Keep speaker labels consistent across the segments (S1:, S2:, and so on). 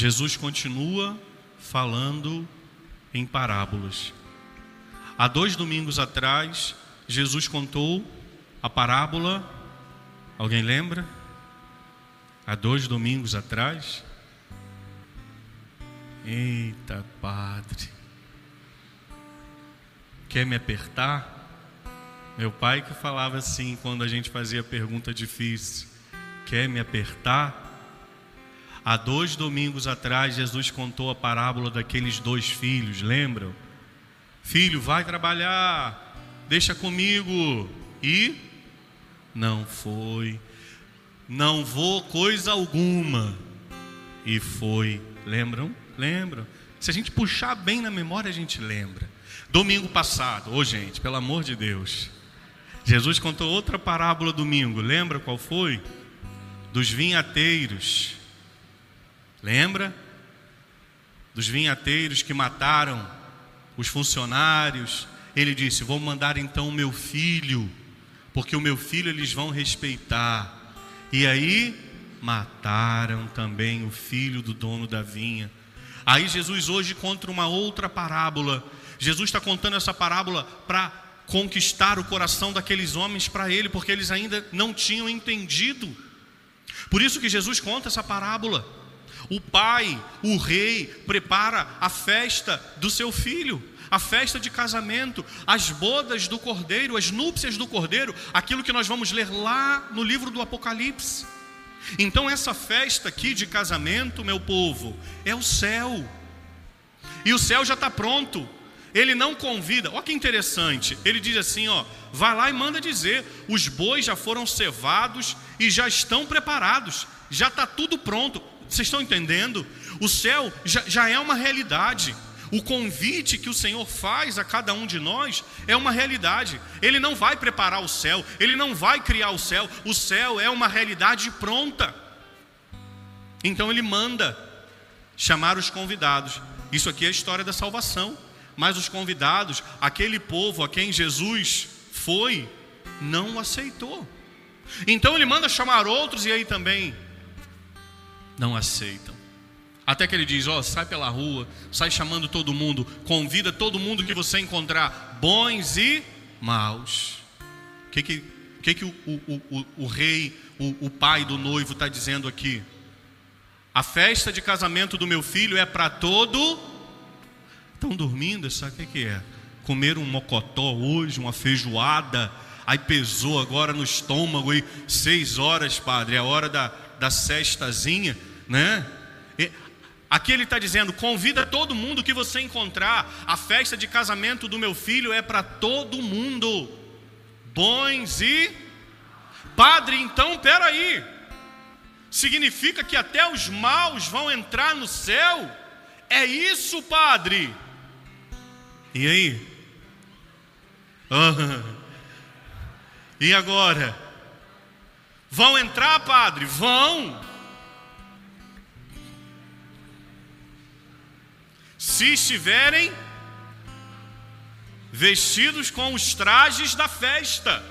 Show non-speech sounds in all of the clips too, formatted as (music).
S1: Jesus continua falando em parábolas. Há dois domingos atrás, Jesus contou a parábola. Alguém lembra? Há dois domingos atrás. Eita, Padre. Quer me apertar? Meu pai que falava assim quando a gente fazia pergunta difícil: Quer me apertar? Há dois domingos atrás, Jesus contou a parábola daqueles dois filhos, lembram? Filho, vai trabalhar, deixa comigo. E não foi. Não vou coisa alguma. E foi. Lembram? Lembram? Se a gente puxar bem na memória, a gente lembra. Domingo passado, ô oh, gente, pelo amor de Deus. Jesus contou outra parábola domingo, lembra qual foi? Dos vinhateiros. Lembra? Dos vinhateiros que mataram os funcionários. Ele disse: Vou mandar então o meu filho, porque o meu filho eles vão respeitar. E aí mataram também o filho do dono da vinha. Aí Jesus hoje conta uma outra parábola. Jesus está contando essa parábola para conquistar o coração daqueles homens para ele, porque eles ainda não tinham entendido. Por isso que Jesus conta essa parábola. O pai, o rei, prepara a festa do seu filho, a festa de casamento, as bodas do cordeiro, as núpcias do cordeiro, aquilo que nós vamos ler lá no livro do Apocalipse. Então, essa festa aqui de casamento, meu povo, é o céu, e o céu já está pronto, ele não convida, olha que interessante. Ele diz assim: ó, vai lá e manda dizer: os bois já foram cevados e já estão preparados, já está tudo pronto. Vocês estão entendendo? O céu já, já é uma realidade. O convite que o Senhor faz a cada um de nós é uma realidade. Ele não vai preparar o céu, ele não vai criar o céu. O céu é uma realidade pronta. Então ele manda chamar os convidados. Isso aqui é a história da salvação. Mas os convidados, aquele povo a quem Jesus foi, não aceitou. Então ele manda chamar outros e aí também não aceitam. Até que ele diz: Ó, oh, sai pela rua, sai chamando todo mundo, convida todo mundo que você encontrar, bons e maus. O que, que, que, que o, o, o, o rei, o, o pai do noivo está dizendo aqui? A festa de casamento do meu filho é para todo Estão dormindo, sabe o que, que é? Comer um mocotó hoje, uma feijoada, aí pesou agora no estômago, e seis horas, padre, é hora da, da cestazinha, né? Aqui ele está dizendo: convida todo mundo que você encontrar, a festa de casamento do meu filho é para todo mundo, bons e. Padre, então, peraí, significa que até os maus vão entrar no céu? É isso, padre? E aí? Ah, (laughs) e agora? Vão entrar, padre? Vão. Se estiverem vestidos com os trajes da festa.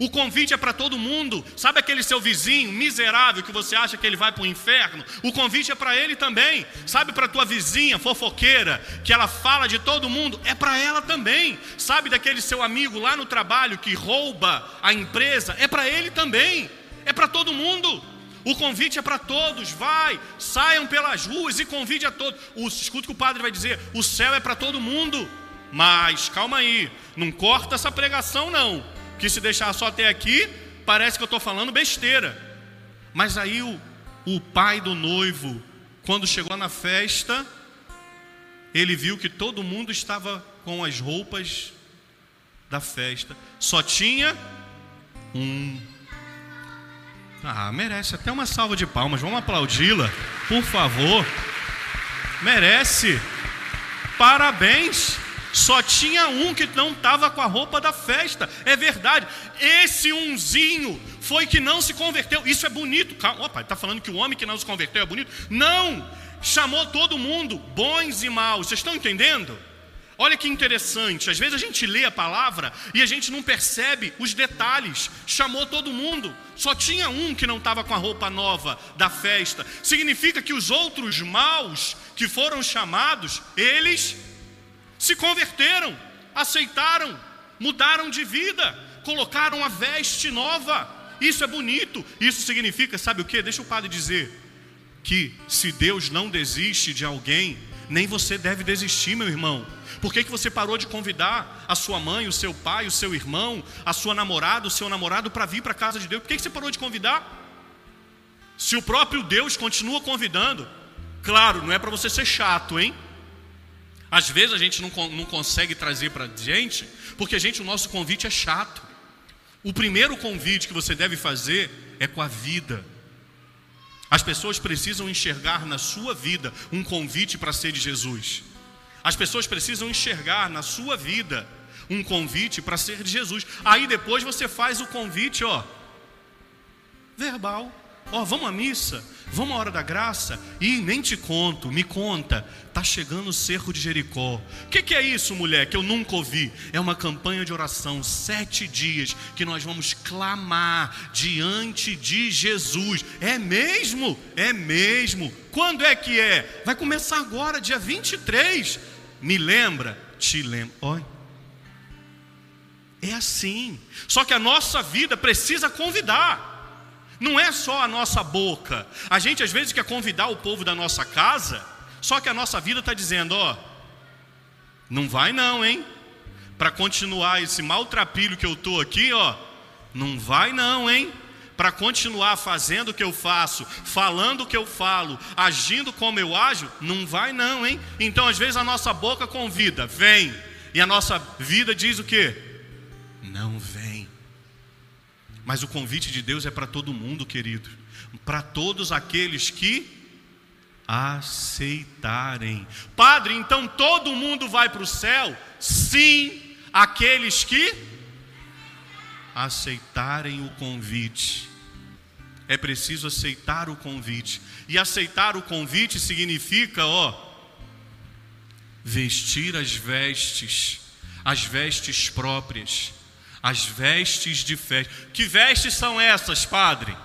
S1: O convite é para todo mundo. Sabe aquele seu vizinho miserável que você acha que ele vai para o inferno? O convite é para ele também. Sabe para tua vizinha fofoqueira que ela fala de todo mundo? É para ela também. Sabe daquele seu amigo lá no trabalho que rouba a empresa? É para ele também. É para todo mundo. O convite é para todos. Vai, saiam pelas ruas e convide a todos. O, escuta o que o padre vai dizer: o céu é para todo mundo. Mas calma aí, não corta essa pregação não que se deixar só até aqui, parece que eu estou falando besteira. Mas aí o, o pai do noivo, quando chegou na festa, ele viu que todo mundo estava com as roupas da festa, só tinha um. Ah, merece até uma salva de palmas, vamos aplaudi-la, por favor. Merece. Parabéns. Só tinha um que não estava com a roupa da festa. É verdade. Esse umzinho foi que não se converteu. Isso é bonito. Opa, está falando que o homem que não se converteu é bonito? Não! Chamou todo mundo, bons e maus. Vocês estão entendendo? Olha que interessante, às vezes a gente lê a palavra e a gente não percebe os detalhes. Chamou todo mundo, só tinha um que não estava com a roupa nova da festa. Significa que os outros maus que foram chamados, eles se converteram, aceitaram, mudaram de vida, colocaram a veste nova. Isso é bonito. Isso significa, sabe o que? Deixa o padre dizer que se Deus não desiste de alguém, nem você deve desistir, meu irmão. Por que, que você parou de convidar a sua mãe, o seu pai, o seu irmão, a sua namorada, o seu namorado para vir para a casa de Deus? Por que, que você parou de convidar? Se o próprio Deus continua convidando, claro, não é para você ser chato, hein? Às vezes a gente não, não consegue trazer para gente, porque a gente, o nosso convite é chato. O primeiro convite que você deve fazer é com a vida. As pessoas precisam enxergar na sua vida um convite para ser de Jesus. As pessoas precisam enxergar na sua vida um convite para ser de Jesus. Aí depois você faz o convite, ó, verbal. Ó, vamos à missa, vamos à hora da graça. E nem te conto, me conta. Tá chegando o cerco de Jericó. O que, que, é isso, mulher? Que eu nunca ouvi. É uma campanha de oração, sete dias, que nós vamos clamar diante de Jesus. É mesmo? É mesmo. Quando é que é? Vai começar agora, dia 23 me lembra, te lembra. Olha. É assim. Só que a nossa vida precisa convidar. Não é só a nossa boca. A gente às vezes quer convidar o povo da nossa casa, só que a nossa vida está dizendo: ó, não vai não, hein? Para continuar esse maltrapilho que eu estou aqui, ó, não vai não, hein? para continuar fazendo o que eu faço, falando o que eu falo, agindo como eu ajo, não vai não, hein? Então às vezes a nossa boca convida, vem, e a nossa vida diz o que? Não vem. Mas o convite de Deus é para todo mundo, querido, para todos aqueles que aceitarem. Padre, então todo mundo vai para o céu? Sim, aqueles que aceitarem o convite. É preciso aceitar o convite. E aceitar o convite significa, ó, vestir as vestes, as vestes próprias, as vestes de fé. Que vestes são essas, Padre?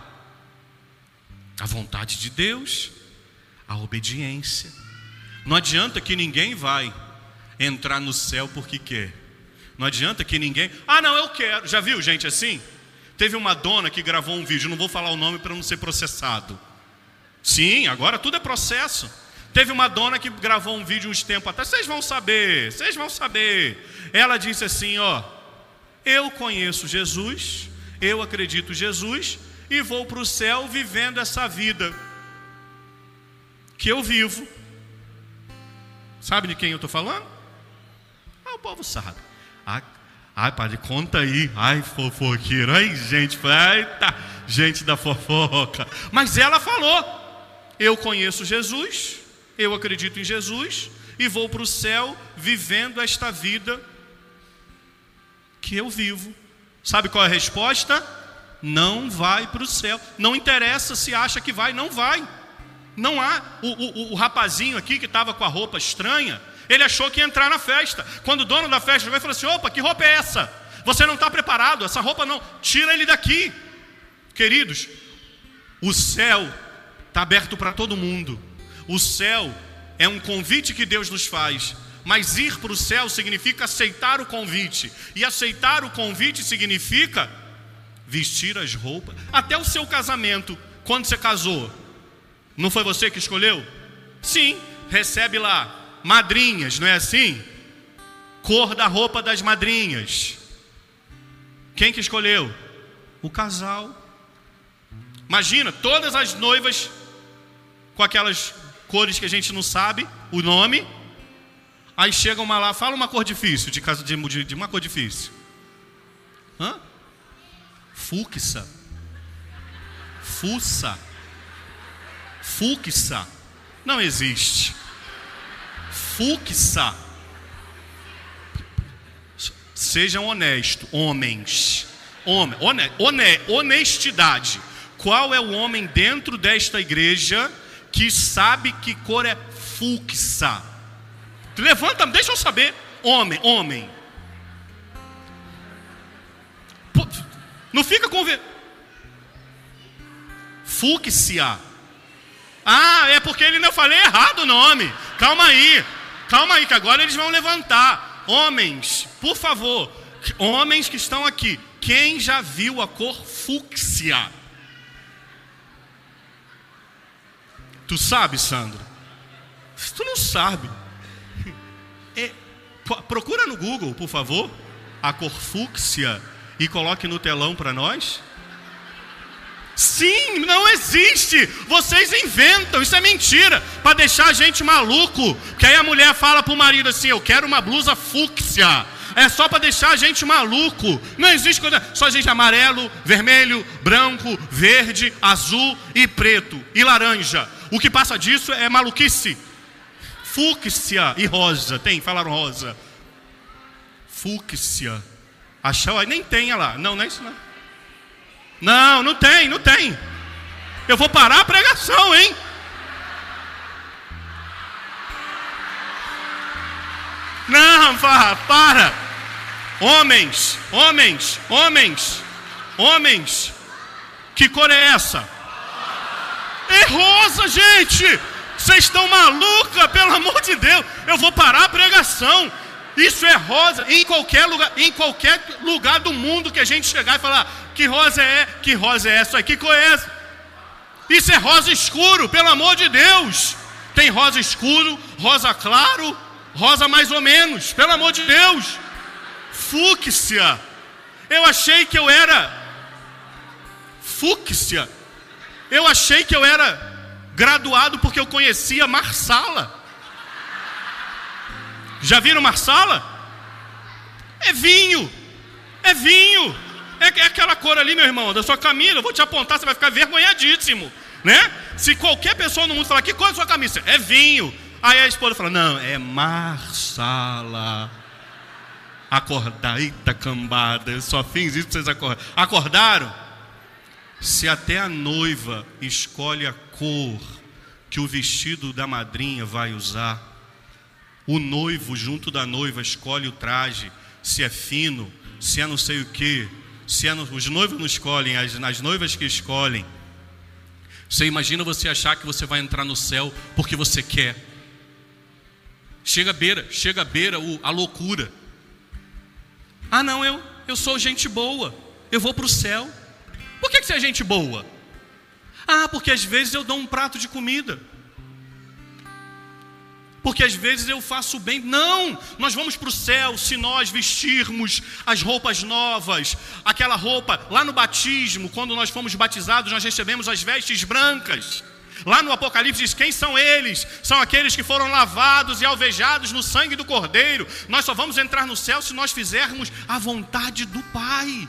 S1: A vontade de Deus, a obediência. Não adianta que ninguém vai entrar no céu porque quer. Não adianta que ninguém. Ah, não, eu quero. Já viu gente assim? Teve uma dona que gravou um vídeo, não vou falar o nome para não ser processado. Sim, agora tudo é processo. Teve uma dona que gravou um vídeo uns tempos atrás, vocês vão saber, vocês vão saber. Ela disse assim: Ó, eu conheço Jesus, eu acredito em Jesus e vou para o céu vivendo essa vida que eu vivo. Sabe de quem eu estou falando? Ah, o povo sabe. Ah, ai, padre, conta aí. Ai, fofoqueiro. Ai, gente, eita, gente da fofoca. Mas ela falou: Eu conheço Jesus, eu acredito em Jesus e vou para o céu vivendo esta vida que eu vivo. Sabe qual é a resposta? Não vai para o céu. Não interessa se acha que vai, não vai. Não há. O, o, o rapazinho aqui que estava com a roupa estranha, ele achou que ia entrar na festa. Quando o dono da festa vai falar assim: opa, que roupa é essa? Você não está preparado, essa roupa não. Tira ele daqui. Queridos, o céu está aberto para todo mundo. O céu é um convite que Deus nos faz. Mas ir para o céu significa aceitar o convite. E aceitar o convite significa vestir as roupas. Até o seu casamento, quando você casou, não foi você que escolheu? Sim, recebe lá madrinhas, não é assim? Cor da roupa das madrinhas. Quem que escolheu? O casal. Imagina, todas as noivas com aquelas cores que a gente não sabe o nome. Aí chega uma lá, fala uma cor difícil, de, casa, de, de uma cor difícil. Hã? Fuxa. Fuça. Fuxa. Não existe fuxa. Sejam honestos, homens. Homem, one, honestidade. Qual é o homem dentro desta igreja que sabe que cor é fuxa? Levanta, deixa eu saber. Homem, homem. Não fica com. Fúcsia. Ah, é porque ele não falei errado o nome. Calma aí. Calma aí, que agora eles vão levantar. Homens, por favor. Homens que estão aqui. Quem já viu a cor fúcsia? Tu sabe, Sandro? Tu não sabe. Procura no Google, por favor, a cor fúcsia e coloque no telão para nós? Sim, não existe. Vocês inventam, isso é mentira, para deixar a gente maluco. Que aí a mulher fala para o marido assim: Eu quero uma blusa fúcsia. É só para deixar a gente maluco. Não existe coisa. Só gente amarelo, vermelho, branco, verde, azul e preto e laranja. O que passa disso é maluquice. Fúcsia e rosa. Tem, falaram rosa. Fúcsia. Achou? Nem tem, lá. Não, não é isso não. Não, não tem, não tem. Eu vou parar a pregação, hein? Não, vá, para. Homens, homens, homens, homens. Que cor é essa? É rosa, gente. Vocês estão maluca, pelo amor de Deus. Eu vou parar a pregação. Isso é rosa em qualquer lugar, em qualquer lugar do mundo que a gente chegar e falar que rosa é, que rosa é essa aqui, que é? Isso é rosa escuro, pelo amor de Deus. Tem rosa escuro, rosa claro, rosa mais ou menos, pelo amor de Deus. Fúcsia. Eu achei que eu era fúcsia. Eu achei que eu era graduado porque eu conhecia Marsala. Já viram Marsala? É vinho, é vinho, é, é aquela cor ali, meu irmão, da sua camisa. Eu vou te apontar, você vai ficar vergonhadíssimo, né? Se qualquer pessoa no mundo falar que cor é a sua camisa, é vinho. Aí a esposa fala: Não, é Marsala. Acordar, eita cambada, eu só fiz isso para vocês acordarem. Acordaram? Se até a noiva escolhe a cor que o vestido da madrinha vai usar, o noivo, junto da noiva, escolhe o traje, se é fino, se é não sei o que, se é no, os noivos não escolhem, as, as noivas que escolhem. Você imagina você achar que você vai entrar no céu porque você quer. Chega a beira, chega a beira o, a loucura. Ah, não, eu, eu sou gente boa, eu vou para o céu. Por que, que você é gente boa? Ah, porque às vezes eu dou um prato de comida porque às vezes eu faço bem. Não, nós vamos para o céu se nós vestirmos as roupas novas, aquela roupa lá no batismo, quando nós fomos batizados, nós recebemos as vestes brancas. Lá no Apocalipse diz: quem são eles? São aqueles que foram lavados e alvejados no sangue do Cordeiro. Nós só vamos entrar no céu se nós fizermos a vontade do Pai.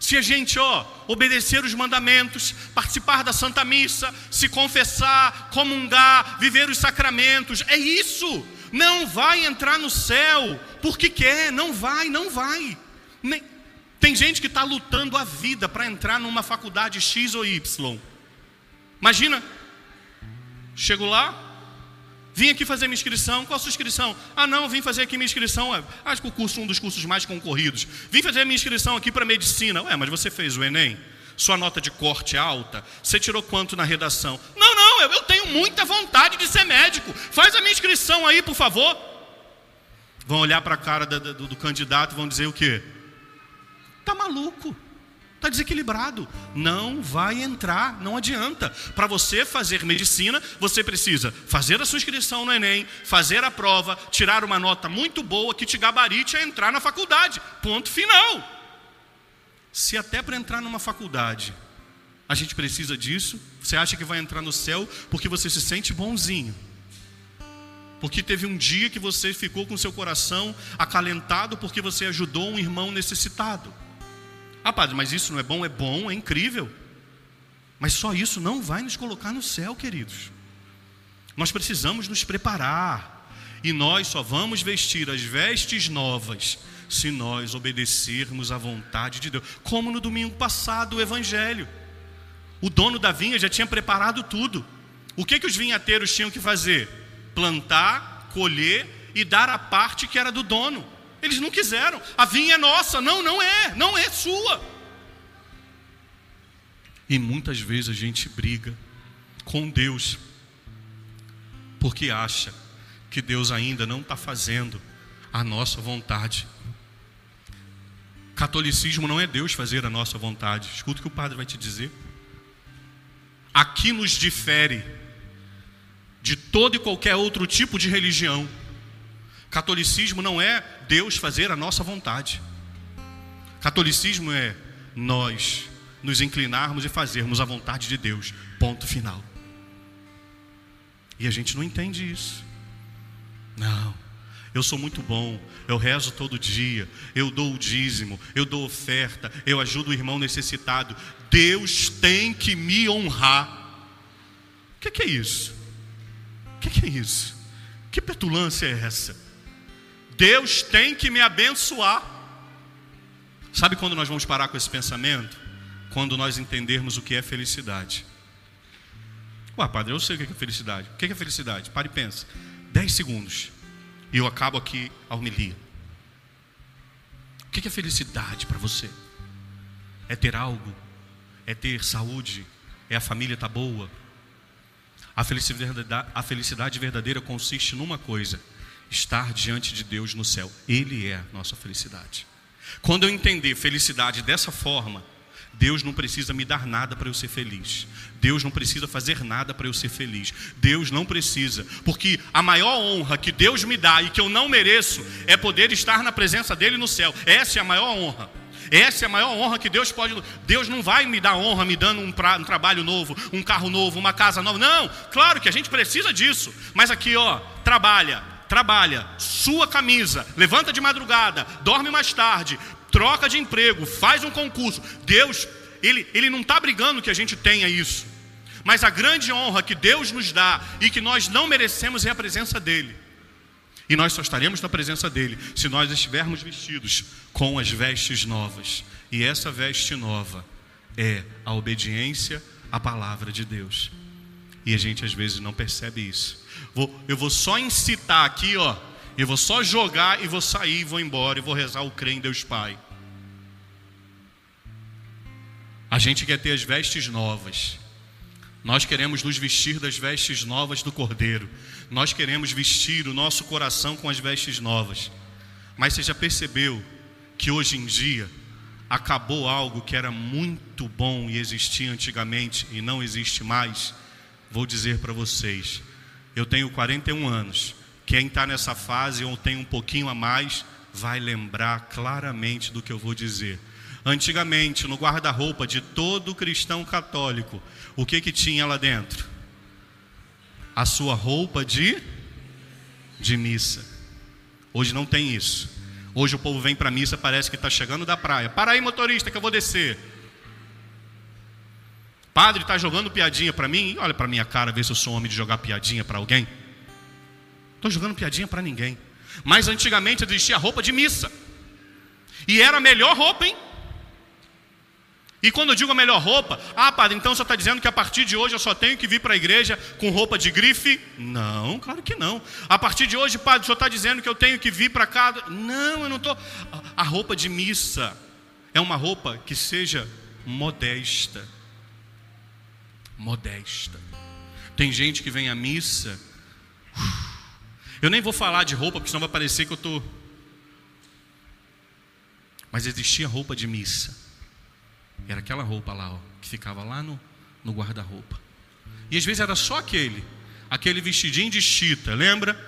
S1: Se a gente, ó, obedecer os mandamentos, participar da Santa Missa, se confessar, comungar, viver os sacramentos, é isso. Não vai entrar no céu porque quer, não vai, não vai. Tem gente que está lutando a vida para entrar numa faculdade X ou Y. Imagina, chego lá, Vim aqui fazer minha inscrição. Qual a sua inscrição? Ah, não, vim fazer aqui minha inscrição. É, acho que o curso, um dos cursos mais concorridos. Vim fazer minha inscrição aqui para medicina. Ué, mas você fez o Enem? Sua nota de corte é alta? Você tirou quanto na redação? Não, não, eu, eu tenho muita vontade de ser médico. Faz a minha inscrição aí, por favor. Vão olhar para a cara do, do, do candidato e vão dizer o quê? Tá maluco. Está desequilibrado. Não vai entrar, não adianta. Para você fazer medicina, você precisa fazer a sua inscrição no Enem, fazer a prova, tirar uma nota muito boa que te gabarite a entrar na faculdade. Ponto final. Se até para entrar numa faculdade a gente precisa disso, você acha que vai entrar no céu porque você se sente bonzinho. Porque teve um dia que você ficou com seu coração acalentado porque você ajudou um irmão necessitado. Ah, padre, mas isso não é bom? É bom, é incrível. Mas só isso não vai nos colocar no céu, queridos. Nós precisamos nos preparar. E nós só vamos vestir as vestes novas se nós obedecermos à vontade de Deus. Como no domingo passado, o Evangelho. O dono da vinha já tinha preparado tudo. O que, que os vinhateiros tinham que fazer? Plantar, colher e dar a parte que era do dono. Eles não quiseram. A vinha é nossa. Não, não é. Não é sua. E muitas vezes a gente briga com Deus porque acha que Deus ainda não está fazendo a nossa vontade. Catolicismo não é Deus fazer a nossa vontade. Escuta o que o padre vai te dizer. Aqui nos difere de todo e qualquer outro tipo de religião. Catolicismo não é Deus fazer a nossa vontade. Catolicismo é nós nos inclinarmos e fazermos a vontade de Deus. Ponto final. E a gente não entende isso. Não. Eu sou muito bom, eu rezo todo dia, eu dou o dízimo, eu dou oferta, eu ajudo o irmão necessitado. Deus tem que me honrar. O que, que, é isso? O que, que é isso? Que petulância é essa? Deus tem que me abençoar. Sabe quando nós vamos parar com esse pensamento? Quando nós entendermos o que é felicidade. Ué, padre, eu sei o que é felicidade. O que é felicidade? Pare e pensa. Dez segundos. E eu acabo aqui a homilia. O que é felicidade para você? É ter algo? É ter saúde? É a família estar tá boa? A felicidade, a felicidade verdadeira consiste numa coisa: estar diante de Deus no céu. Ele é a nossa felicidade. Quando eu entender felicidade dessa forma, Deus não precisa me dar nada para eu ser feliz. Deus não precisa fazer nada para eu ser feliz. Deus não precisa, porque a maior honra que Deus me dá e que eu não mereço é poder estar na presença dele no céu. Essa é a maior honra. Essa é a maior honra que Deus pode. Deus não vai me dar honra me dando um, pra, um, trabalho novo, um carro novo, uma casa nova. Não, claro que a gente precisa disso. Mas aqui, ó, trabalha, trabalha, sua camisa, levanta de madrugada, dorme mais tarde, troca de emprego, faz um concurso. Deus, Ele, ele não está brigando que a gente tenha isso. Mas a grande honra que Deus nos dá e que nós não merecemos é a presença dEle. E nós só estaremos na presença dEle se nós estivermos vestidos com as vestes novas. E essa veste nova é a obediência à palavra de Deus. E a gente às vezes não percebe isso. Vou, eu vou só incitar aqui, ó, eu vou só jogar e vou sair, vou embora e vou rezar o crê em Deus Pai. A gente quer ter as vestes novas. Nós queremos nos vestir das vestes novas do Cordeiro. Nós queremos vestir o nosso coração com as vestes novas. Mas você já percebeu que hoje em dia acabou algo que era muito bom e existia antigamente e não existe mais? Vou dizer para vocês. Eu tenho 41 anos. Quem está nessa fase ou tem um pouquinho a mais, vai lembrar claramente do que eu vou dizer. Antigamente, no guarda-roupa de todo cristão católico, o que que tinha lá dentro? A sua roupa de de missa. Hoje não tem isso. Hoje o povo vem para a missa, parece que está chegando da praia. Para aí, motorista, que eu vou descer. Padre está jogando piadinha para mim. Olha para minha cara, ver se eu sou homem de jogar piadinha para alguém. Estou jogando piadinha para ninguém. Mas antigamente existia roupa de missa. E era a melhor roupa, hein? E quando eu digo a melhor roupa, ah, padre, então você está dizendo que a partir de hoje eu só tenho que vir para a igreja com roupa de grife? Não, claro que não. A partir de hoje, padre, o senhor está dizendo que eu tenho que vir para cá? Não, eu não estou. A roupa de missa é uma roupa que seja modesta. Modesta. Tem gente que vem à missa. Eu nem vou falar de roupa, porque senão vai parecer que eu estou. Mas existia roupa de missa. Era aquela roupa lá, ó, que ficava lá no, no guarda-roupa. E às vezes era só aquele, aquele vestidinho de chita, lembra?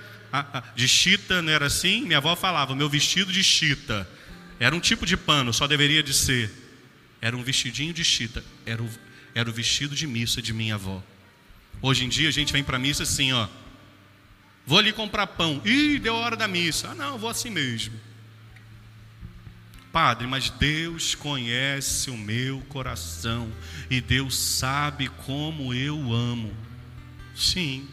S1: de chita não era assim? Minha avó falava, meu vestido de chita. Era um tipo de pano, só deveria de ser. Era um vestidinho de chita. Era o, era o vestido de missa de minha avó. Hoje em dia a gente vem para a missa assim, ó. Vou ali comprar pão. Ih, deu a hora da missa. Ah, não, vou assim mesmo. Padre, mas Deus conhece o meu coração e Deus sabe como eu amo. Sim.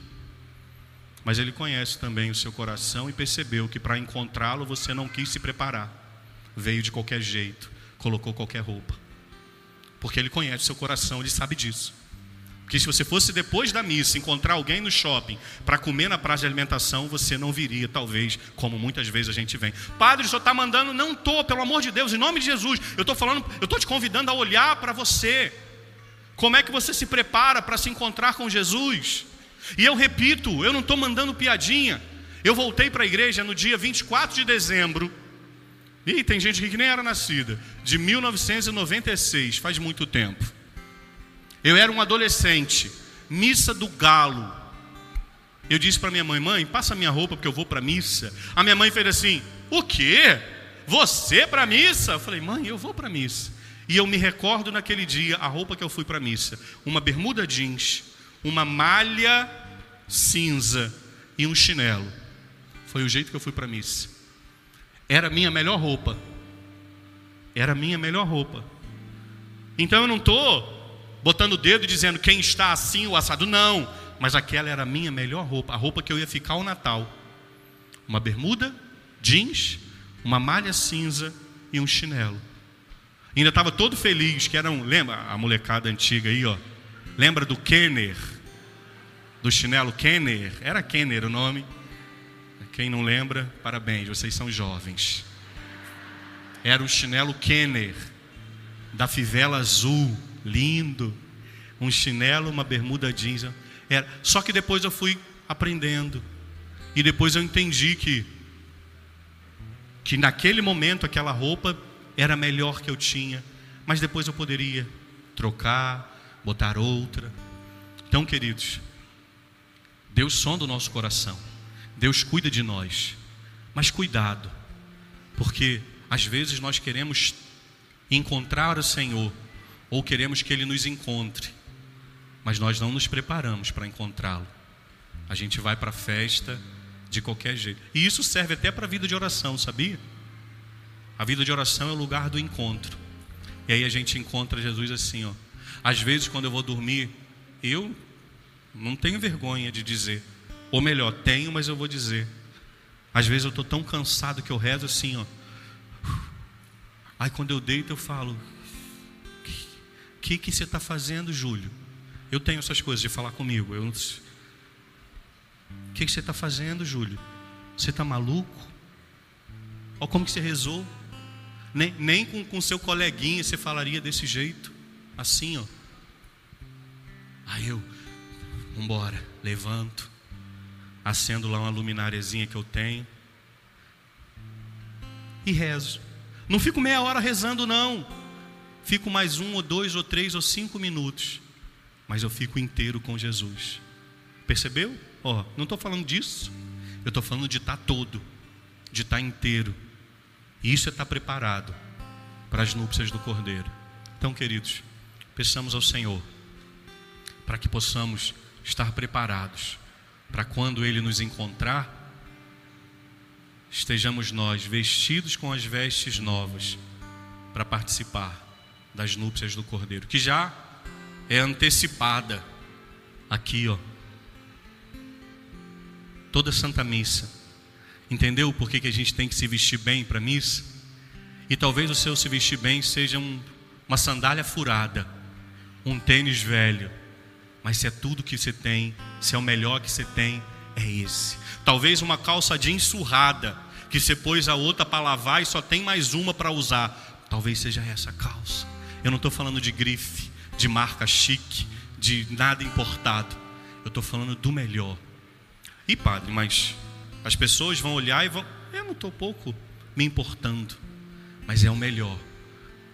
S1: Mas Ele conhece também o seu coração e percebeu que para encontrá-lo você não quis se preparar. Veio de qualquer jeito, colocou qualquer roupa. Porque Ele conhece o seu coração, Ele sabe disso. Porque se você fosse depois da missa encontrar alguém no shopping para comer na praça de alimentação, você não viria, talvez, como muitas vezes a gente vem. Padre, senhor está mandando? Não estou, pelo amor de Deus, em nome de Jesus. Eu estou falando, eu estou te convidando a olhar para você. Como é que você se prepara para se encontrar com Jesus? E eu repito, eu não estou mandando piadinha. Eu voltei para a igreja no dia 24 de dezembro. E tem gente que nem era nascida. De 1996, faz muito tempo. Eu era um adolescente, missa do galo. Eu disse para minha mãe: "Mãe, passa minha roupa porque eu vou para missa". A minha mãe fez assim: "O quê? Você para missa?" Eu falei: "Mãe, eu vou para missa". E eu me recordo naquele dia a roupa que eu fui para missa, uma bermuda jeans, uma malha cinza e um chinelo. Foi o jeito que eu fui para missa. Era a minha melhor roupa. Era a minha melhor roupa. Então eu não estou botando o dedo e dizendo quem está assim o assado. Não, mas aquela era a minha melhor roupa, a roupa que eu ia ficar ao Natal. Uma bermuda, jeans, uma malha cinza e um chinelo. Ainda estava todo feliz, que era um, lembra a molecada antiga aí, ó. Lembra do Kenner? Do chinelo Kenner? Era Kenner o nome. Quem não lembra, parabéns, vocês são jovens. Era um chinelo Kenner da fivela azul lindo, um chinelo, uma bermuda jeans. Era. Só que depois eu fui aprendendo. E depois eu entendi que que naquele momento aquela roupa era a melhor que eu tinha, mas depois eu poderia trocar, botar outra. Então, queridos, Deus sonda o nosso coração. Deus cuida de nós. Mas cuidado, porque às vezes nós queremos encontrar o Senhor ou queremos que Ele nos encontre, mas nós não nos preparamos para encontrá-lo. A gente vai para a festa de qualquer jeito. E isso serve até para a vida de oração, sabia? A vida de oração é o lugar do encontro. E aí a gente encontra Jesus assim, ó. Às vezes quando eu vou dormir, eu não tenho vergonha de dizer, ou melhor, tenho, mas eu vou dizer. Às vezes eu estou tão cansado que eu rezo assim, ó. Aí quando eu deito eu falo, o que, que você está fazendo, Júlio? Eu tenho essas coisas de falar comigo. Eu... O que, que você está fazendo, Júlio? Você está maluco? Olha como que você rezou. Nem, nem com, com seu coleguinha você falaria desse jeito. Assim, ó. Aí eu, vambora, levanto, acendo lá uma lumináriazinha que eu tenho e rezo. Não fico meia hora rezando, não fico mais um, ou dois, ou três, ou cinco minutos, mas eu fico inteiro com Jesus. Percebeu? Ó, não estou falando disso, eu estou falando de estar tá todo, de estar tá inteiro. E isso é estar tá preparado para as núpcias do Cordeiro. Então, queridos, peçamos ao Senhor para que possamos estar preparados para quando Ele nos encontrar, estejamos nós vestidos com as vestes novas para participar das núpcias do Cordeiro, que já é antecipada aqui, ó. Toda Santa Missa. Entendeu por que, que a gente tem que se vestir bem para missa? E talvez o seu se vestir bem seja um, uma sandália furada, um tênis velho. Mas se é tudo que você tem, se é o melhor que você tem, é esse. Talvez uma calça jeans surrada, que você pôs a outra para lavar e só tem mais uma para usar. Talvez seja essa calça. Eu não estou falando de grife, de marca chique, de nada importado. Eu estou falando do melhor. E padre, mas as pessoas vão olhar e vão. Eu não estou pouco me importando, mas é o melhor.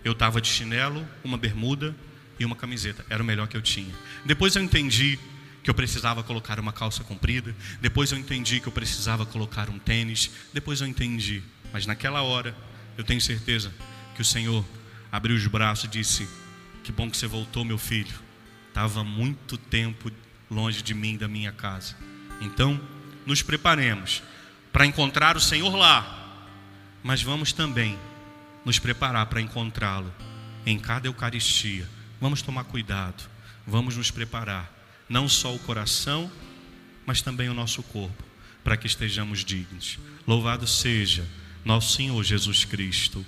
S1: Eu estava de chinelo, uma bermuda e uma camiseta. Era o melhor que eu tinha. Depois eu entendi que eu precisava colocar uma calça comprida. Depois eu entendi que eu precisava colocar um tênis. Depois eu entendi. Mas naquela hora, eu tenho certeza que o Senhor abriu os braços e disse: Que bom que você voltou, meu filho. Estava muito tempo longe de mim, da minha casa. Então, nos preparemos para encontrar o Senhor lá, mas vamos também nos preparar para encontrá-lo em cada Eucaristia. Vamos tomar cuidado, vamos nos preparar, não só o coração, mas também o nosso corpo, para que estejamos dignos. Louvado seja nosso Senhor Jesus Cristo.